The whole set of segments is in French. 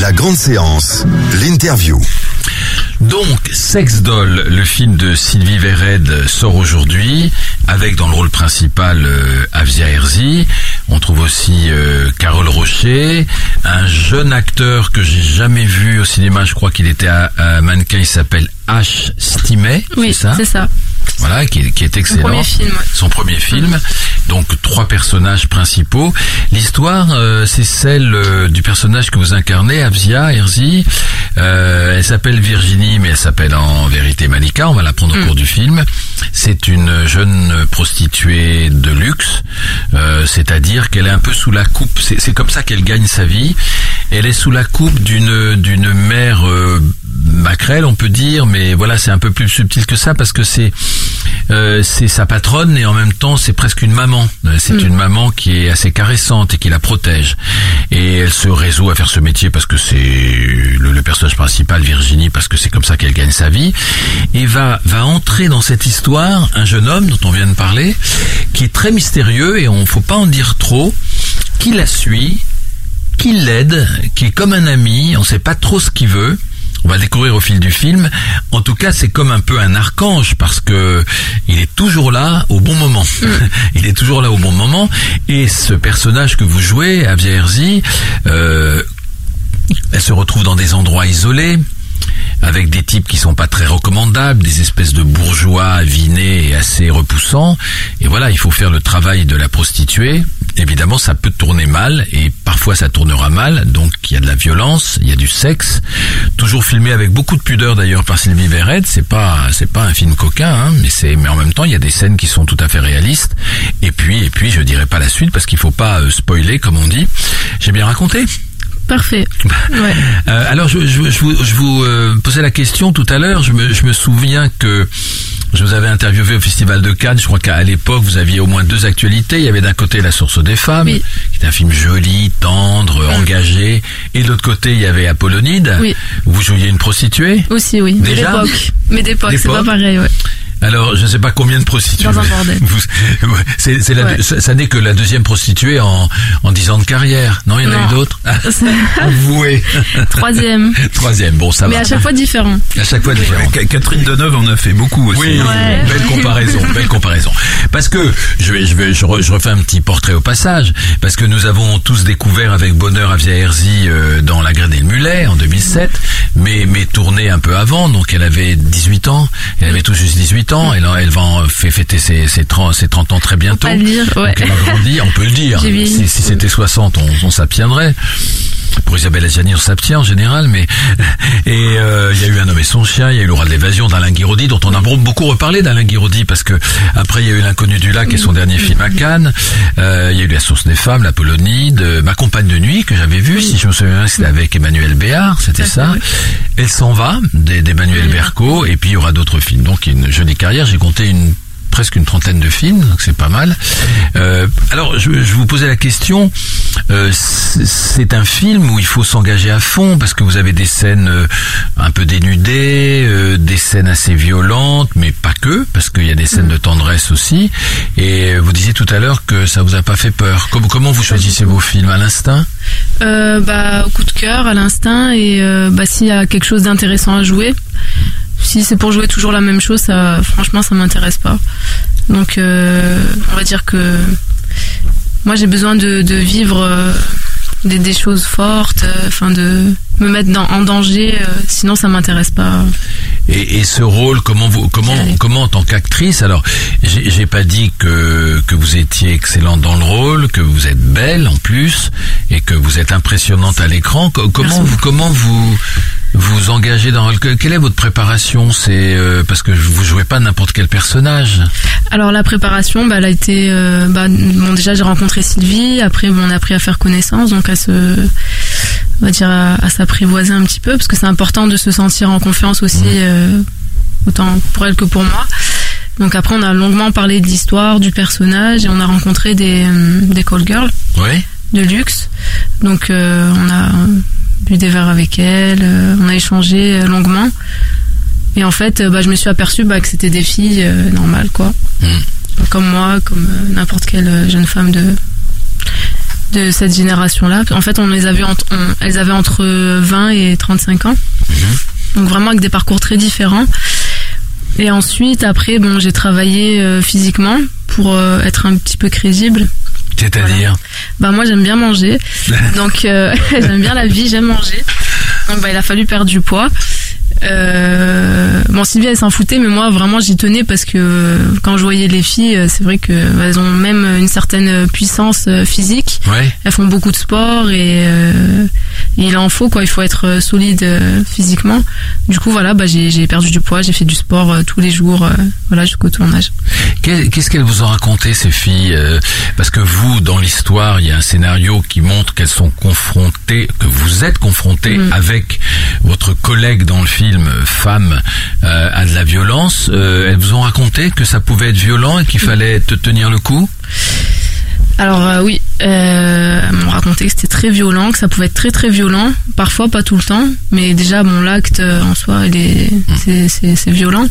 La grande séance, l'interview. Donc, Sex Doll, le film de Sylvie Vered sort aujourd'hui, avec dans le rôle principal euh, Avia Herzi. On trouve aussi euh, Carole Rocher, un jeune acteur que j'ai jamais vu au cinéma. Je crois qu'il était à, à mannequin. Il s'appelle H. Stimet. Oui, c'est ça. c'est ça. Voilà, qui, est- qui est excellent. premier film, ouais. Son premier film. Donc trois personnages principaux. L'histoire, euh, c'est celle euh, du personnage que vous incarnez, Avzia Herzi. Euh, elle s'appelle Virginie, mais elle s'appelle en vérité Malika. On va l'apprendre au cours du film. C'est une jeune prostituée de luxe, euh, c'est-à-dire qu'elle est un peu sous la coupe. C'est comme ça qu'elle gagne sa vie. Elle est sous la coupe d'une d'une mère euh, maquerelle, on peut dire, mais voilà, c'est un peu plus subtil que ça parce que c'est euh, c'est sa patronne et en même temps c'est presque une maman. Euh, C'est une maman qui est assez caressante et qui la protège. Et elle se résout à faire ce métier parce que c'est le, le personnage principal, Virginie, parce que c'est comme ça qu'elle gagne sa vie. Et va va entrer dans cette histoire un jeune homme dont on vient de parler, qui est très mystérieux et on faut pas en dire trop, qui la suit qui l'aide, qui est comme un ami, on sait pas trop ce qu'il veut. On va le découvrir au fil du film. En tout cas, c'est comme un peu un archange parce que il est toujours là au bon moment. il est toujours là au bon moment. Et ce personnage que vous jouez, Avia Herzi, euh, elle se retrouve dans des endroits isolés avec des types qui sont pas très recommandables, des espèces de bourgeois avinés et assez repoussants. Et voilà, il faut faire le travail de la prostituée. Évidemment, ça peut tourner mal et parfois ça tournera mal. Donc il y a de la violence, il y a du sexe, toujours filmé avec beaucoup de pudeur d'ailleurs par Sylvie Verret. C'est pas c'est pas un film coquin, hein, mais c'est mais en même temps il y a des scènes qui sont tout à fait réalistes. Et puis et puis je dirais pas la suite parce qu'il faut pas euh, spoiler comme on dit. J'ai bien raconté? Parfait. Ouais. Euh, alors, je, je, je vous, je vous, euh, posais la question tout à l'heure. Je me, je me souviens que je vous avais interviewé au Festival de Cannes. Je crois qu'à l'époque, vous aviez au moins deux actualités. Il y avait d'un côté La Source des femmes, Oui. qui est un film joli, tendre, engagé. Et de l'autre côté, il y avait Apollonide. Oui. où Vous jouiez une prostituée. Aussi, oui. Déjà D'époque. Mais d'époque, c'est D'époque pas pareil, ouais. Alors, je ne sais pas combien de prostituées. Dans un bordel. Vous- ouais, c'est, c'est la, Ouais. ça, ça n'est que la deuxième prostituée en, en 10 ans de carrière. Non, il y en a eu d'autres? Ah, Avouez. Troisième. Troisième. Bon, ça Mais va. à chaque fois différent. À chaque fois différent. Ca- Catherine Deneuve en a fait beaucoup aussi. Oui, hein. Ouais. belle comparaison, belle comparaison. Parce que je vais, je vais, je, re- je refais un petit portrait au passage, parce que nous avons tous découvert avec bonheur Avia Herzi euh, dans La Graine et le Mulet en 2007, mais mais tournée un peu avant, donc elle avait 18 ans, elle avait tout juste 18 ans, elle, elle va en fêter ses, ses 30, ses 30 ans très bientôt. pas le dire, ouais. Donc elle a grandi, on peut le dire. Si, si c'était 60, on, on s'abstiendrait. Pour Isabelle Adjani, on s'abstient en général, mais et euh, il y a eu un homme et son chien, il y a eu l'oral d'évasion d'Alain Guiraudy, dont on a beaucoup reparlé d'Alain Guiraudy parce que après il y a eu l'inconnu du lac et son dernier film à Cannes. Euh, il y a eu la source des femmes, la Polonide, euh, ma compagne de nuit que j'avais vue, si je me souviens c'était avec Emmanuel Béard, c'était ça. Elle s'en va d'Emmanuel Berco et puis il y aura d'autres films. Donc une jolie carrière. J'ai compté une presque une trentaine de films, donc c'est pas mal. Euh, alors, je, vous posais la question. euh, c'est un film où il faut s'engager à fond parce que vous avez des scènes euh, un peu dénudées, des scènes assez violentes, mais pas que, parce qu'il y a des scènes de tendresse aussi. Et vous disiez tout à l'heure que ça vous a pas fait peur. Comment, comment vous choisissez vos films à l'instinct? Bah, au coup de cœur, à l'instinct, et bah, s'il y a quelque chose d'intéressant à jouer. Si c'est pour jouer toujours la même chose, ça, franchement, ça m'intéresse pas. Donc, euh, on va dire que moi, j'ai besoin de, de vivre euh, des, des choses fortes, euh, enfin de me mettre dans, en danger. sinon, ça m'intéresse pas. Et, et ce rôle, comment vous, comment, comment en tant qu'actrice Alors, j'ai pas dit que que vous étiez excellente dans le rôle, que vous êtes belle en plus, et que vous êtes impressionnante à l'écran. Co- Comment Merci vous, comment vous vous engagez dans quelle est votre préparation C'est euh, parce que vous jouez pas n'importe quel personnage. Alors la préparation, bah, elle a été, euh, bah, bon déjà j'ai rencontré Sylvie, après bon, on a appris à faire connaissance, donc à se, on va dire à, s'apprivoiser un petit peu, parce que c'est important de se sentir en confiance aussi, Mmh. euh, autant pour elle que pour moi. Donc après on a longuement parlé de l'histoire, du personnage, et on a rencontré des, des call girls Oui. de luxe. Donc euh, on a bu des verres avec elle, euh, on a échangé euh, longuement. Et en fait, euh, bah, je me suis aperçue bah, que c'était des filles euh, normales, quoi. Mm. Comme moi, comme euh, n'importe quelle jeune femme de de cette génération-là. En fait, on les avait entre, on- elles avaient entre 20 et 35 ans. Donc vraiment avec des parcours très différents. Et ensuite, après, bon, j'ai travaillé euh, physiquement pour être un petit peu crédible. C'est-à-dire Bah moi j'aime bien manger, donc euh, j'aime bien la vie, j'aime manger. Donc bah il a fallu perdre du poids. Euh, bon Sylvie elle s'en foutait, mais moi vraiment j'y tenais parce que euh, quand je voyais les filles, euh, c'est vrai que bah, ont même une certaine puissance euh, physique. Ouais. Elles font beaucoup de sport et, euh, il en faut quoi. Il faut être solide physiquement. Du coup voilà, bah j'ai perdu du poids, j'ai fait du sport tous les jours, voilà jusqu'au tournage. Qu'est- Qu'est-ce qu'elles vous ont raconté ces filles Parce que vous, dans l'histoire, il y a un scénario qui montre qu'elles sont confrontées, que vous êtes confrontées Mm. avec votre collègue dans le film, euh, femme, euh, à de la violence. Euh, elles vous ont raconté que ça pouvait être violent et qu'il fallait te tenir le coup? Alors euh, oui, euh, elles m'ont raconté que c'était très violent, que ça pouvait être très très violent, parfois pas tout le temps, mais déjà bon l'acte euh, en soi, est c'est violent.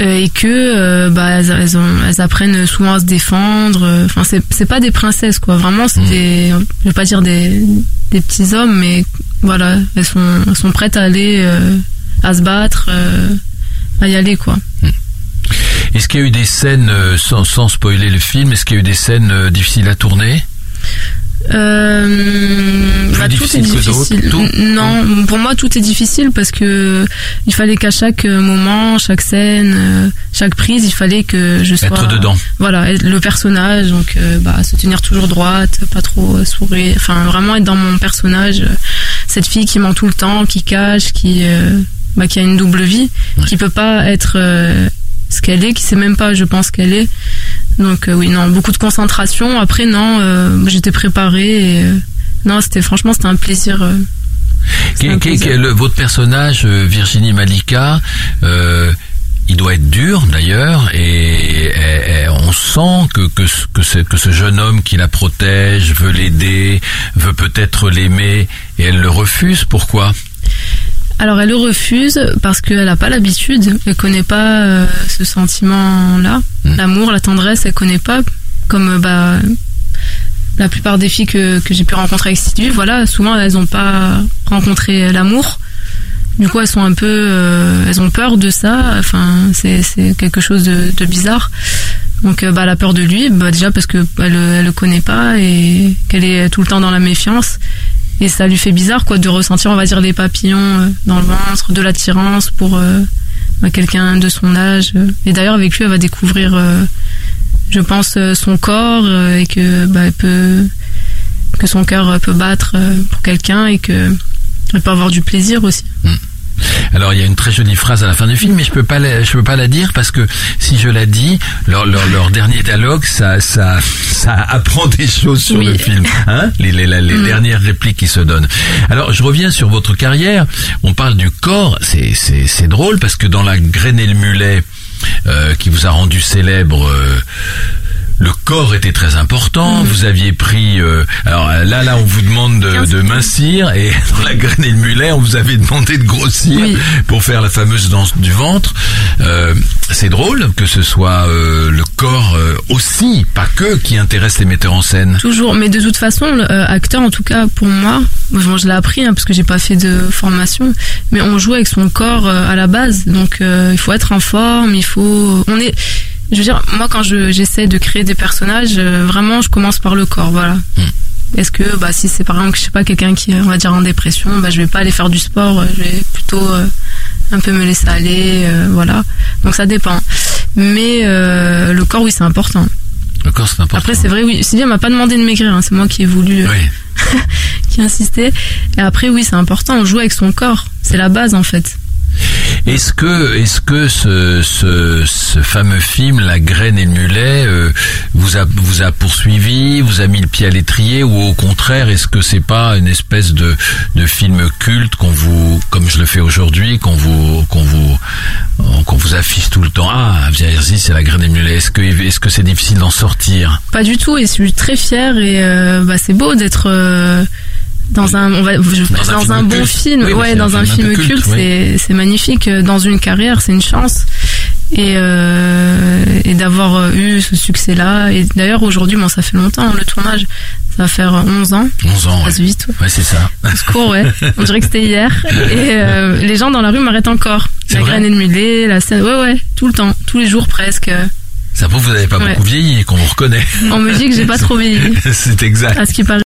Euh, et que euh, bah elles, elles, ont- elles apprennent souvent à se défendre. euh, Enfin c'est pas des princesses quoi, vraiment c'est Mm. des je vais pas dire des des petits hommes, mais voilà elles sont elles sont prêtes à aller euh, à se battre, euh, à y aller quoi. Est-ce qu'il y a eu des scènes, euh, sans, sans spoiler le film, est-ce qu'il y a eu des scènes difficiles à tourner? Euh, Plus bah, tout est difficile que d'autres, difficile. tout Non, pour moi tout est difficile parce que il fallait qu'à chaque moment, chaque scène, chaque prise, il fallait que je sois Être dedans. Voilà, le personnage, donc bah se tenir toujours droite, pas trop sourire, enfin vraiment être dans mon personnage, cette fille qui ment tout le temps, qui cache, qui euh, bah, qui a une double vie, Ouais. qui peut pas être euh, ce qu'elle est, qui sait même pas, je pense qu'elle est. Donc euh, oui, non, beaucoup de concentration. Après non, j'étais préparée. Et, non, c'était franchement c'était un plaisir. c'était un plaisir. le- votre personnage, Virginie Malika, il doit être dur d'ailleurs, et, et- et on sent que, que, ce- que, ce, que ce jeune homme qui la protège veut l'aider, veut peut-être l'aimer, et elle le refuse. Pourquoi? Alors elle le refuse parce qu'elle n'a pas l'habitude, elle connaît pas euh, ce sentiment-là, Mm. l'amour, la tendresse, elle connaît pas. Comme euh, bah la plupart des filles que, que j'ai pu rencontrer avec Sylvie, voilà, souvent elles n'ont pas rencontré l'amour. Du coup, elles sont un peu, euh, elles ont peur de ça. Enfin, c'est c'est quelque chose de, bizarre. Donc, euh, bah, elle a peur de lui, bah, déjà parce que elle, le connaît pas et qu'elle est tout le temps dans la méfiance. Et ça lui fait bizarre, quoi, de ressentir, on va dire, des papillons euh, dans le ventre, de l'attirance pour euh, bah, quelqu'un de son âge. Et d'ailleurs, avec lui, elle va découvrir, je pense, son corps et que bah, elle peut, que son cœur peut battre pour quelqu'un et que elle peut avoir du plaisir aussi. Alors il y a une très jolie phrase à la fin du film, mais je peux pas la, je peux pas la dire parce que si je la dis, leur, leur, leur dernier dialogue, ça, ça, ça apprend des choses sur Oui. le film, hein les, les, la- les Mm. dernières répliques qui se donnent. Alors je reviens sur votre carrière. On parle du corps, c'est, c'est, c'est drôle parce que dans la graine et le mulet euh, qui vous a rendu célèbre. euh, le corps était très important. Vous aviez pris. euh, alors là, là, on vous demande de, 15 de mincir, et dans la graine et le mulet, on vous avait demandé de grossir Oui. pour faire la fameuse danse du ventre. Euh, c'est drôle que ce soit euh, le corps euh, aussi, pas que, qui intéresse les metteurs en scène. Toujours, mais de toute façon, euh, acteur, en tout cas pour moi, bon, je l'ai appris hein, parce que j'ai pas fait de formation, mais on joue avec son corps euh, à la base, donc euh, il faut être en forme, il faut, on est, je veux dire, moi quand je j'essaie de créer des personnages, euh, vraiment, je commence par le corps, voilà. Est-ce que, bah, si c'est par exemple, je sais pas, quelqu'un qui est, on va dire, en dépression, bah, je vais pas aller faire du sport, euh, je vais plutôt euh, un peu me laisser aller, euh, voilà. Donc ça dépend. Mais le corps, oui, c'est important. Le corps, c'est important. Après, c'est vrai, oui. Sylvia m'a pas demandé de maigrir, hein, c'est moi qui ai voulu, Oui. qui insistait. Et après, oui, c'est important. On joue avec son corps. C'est la base, en fait. Est-ce que, est-ce que ce, ce, ce, fameux film, La graine et le mulet, euh, vous a vous a poursuivi, vous a mis le pied à l'étrier, ou au contraire, est-ce que c'est pas une espèce de, de film culte qu'on vous, comme je le fais aujourd'hui, qu'on vous qu'on vous qu'on vous affiche tout le temps? Ah, Via c'est La graine et le mulet. Est-ce que est-ce que c'est difficile d'en sortir? Pas du tout, et je suis très fière et euh, bah, c'est beau d'être euh, dans un on va dans, un, bon film. Ouais dans un, film, culte, c'est c'est magnifique. Dans une carrière c'est une chance. Et euh, et d'avoir euh, eu ce succès là et d'ailleurs aujourd'hui moi ça fait longtemps le tournage. Ça va faire 11 ans. 11 ans ça passe vite ouais, c'est ça. Court ouais. On dirait que c'était hier. Et euh, les gens dans la rue m'arrêtent encore. La graine et le mulet la scène ouais ouais. Tout le temps. Tous les jours presque. Ça prouve que vous n'avez pas beaucoup vieilli et qu'on vous reconnaît. On me dit que j'ai pas trop vieilli. C'est exact. À ce qui paraît.